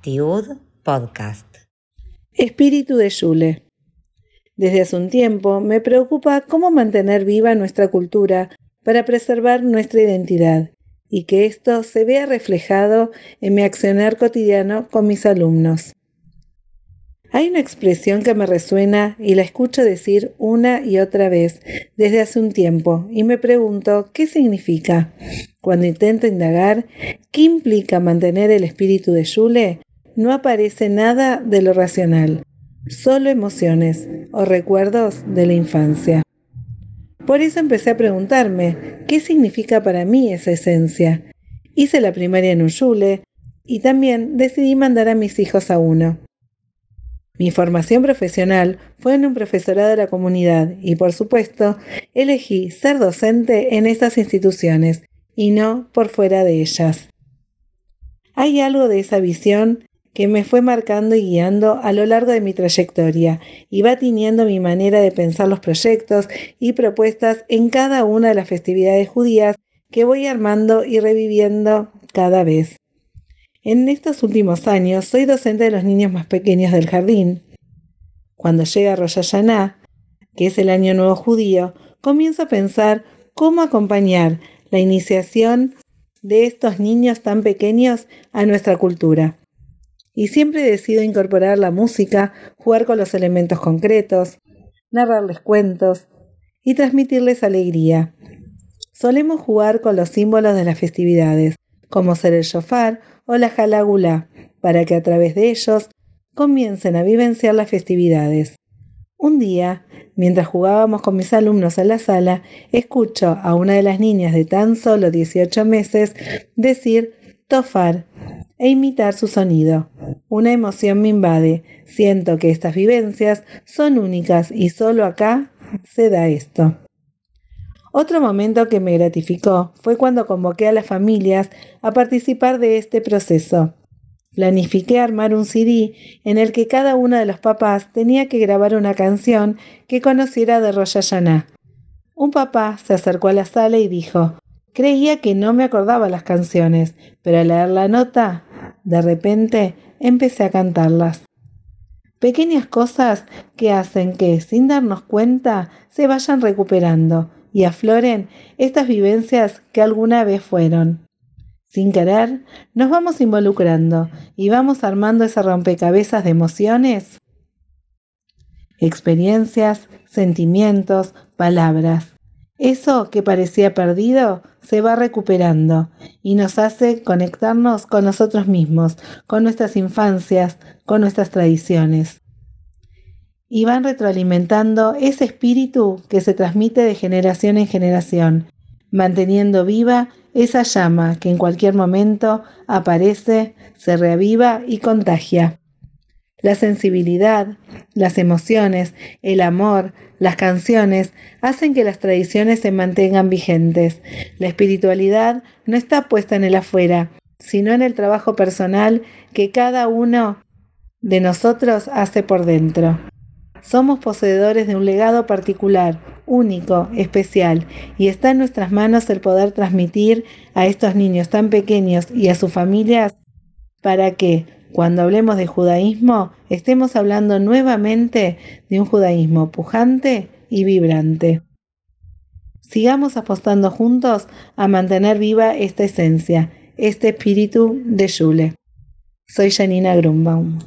Tiud Podcast. Espíritu de Yule. Desde hace un tiempo me preocupa cómo mantener viva nuestra cultura para preservar nuestra identidad y que esto se vea reflejado en mi accionar cotidiano con mis alumnos. Hay una expresión que me resuena y la escucho decir una y otra vez desde hace un tiempo y me pregunto qué significa. Cuando intento indagar qué implica mantener el espíritu de Yule, no aparece nada de lo racional, solo emociones o recuerdos de la infancia. Por eso empecé a preguntarme qué significa para mí esa esencia. Hice la primaria en un Yule y también decidí mandar a mis hijos a uno. Mi formación profesional fue en un profesorado de la comunidad y, por supuesto, elegí ser docente en estas instituciones y no por fuera de ellas. Hay algo de esa visión que me fue marcando y guiando a lo largo de mi trayectoria y va tiñendo mi manera de pensar los proyectos y propuestas en cada una de las festividades judías que voy armando y reviviendo cada vez. En estos últimos años soy docente de los niños más pequeños del jardín. Cuando llega Rosh Hashanah, que es el año nuevo judío, comienzo a pensar cómo acompañar la iniciación de estos niños tan pequeños a nuestra cultura. Y siempre decido incorporar la música, jugar con los elementos concretos, narrarles cuentos y transmitirles alegría. Solemos jugar con los símbolos de las festividades, como ser el shofar o la jalagula, para que a través de ellos comiencen a vivenciar las festividades. Un día, mientras jugábamos con mis alumnos en la sala, escucho a una de las niñas de tan solo 18 meses decir tofar e imitar su sonido. Una emoción me invade. Siento que estas vivencias son únicas y solo acá se da esto. Otro momento que me gratificó fue cuando convoqué a las familias a participar de este proceso. Planifiqué armar un CD en el que cada uno de los papás tenía que grabar una canción que conociera de Rosh. Un papá se acercó a la sala y dijo, creía que no me acordaba las canciones, pero al leer la nota, de repente empecé a cantarlas. Pequeñas cosas que hacen que, sin darnos cuenta, se vayan recuperando y afloren estas vivencias que alguna vez fueron. Sin querer, nos vamos involucrando y vamos armando ese rompecabezas de emociones, experiencias, sentimientos, palabras. Eso que parecía perdido se va recuperando y nos hace conectarnos con nosotros mismos, con nuestras infancias, con nuestras tradiciones y van retroalimentando ese espíritu que se transmite de generación en generación, manteniendo viva esa llama que en cualquier momento aparece, se reaviva y contagia. La sensibilidad, las emociones, el amor, las canciones hacen que las tradiciones se mantengan vigentes. La espiritualidad no está puesta en el afuera, sino en el trabajo personal que cada uno de nosotros hace por dentro. Somos poseedores de un legado particular, único, especial, y está en nuestras manos el poder transmitir a estos niños tan pequeños y a sus familias para que, cuando hablemos de judaísmo, estemos hablando nuevamente de un judaísmo pujante y vibrante. Sigamos apostando juntos a mantener viva esta esencia, este espíritu de Yule. Soy Janina Grunbaum.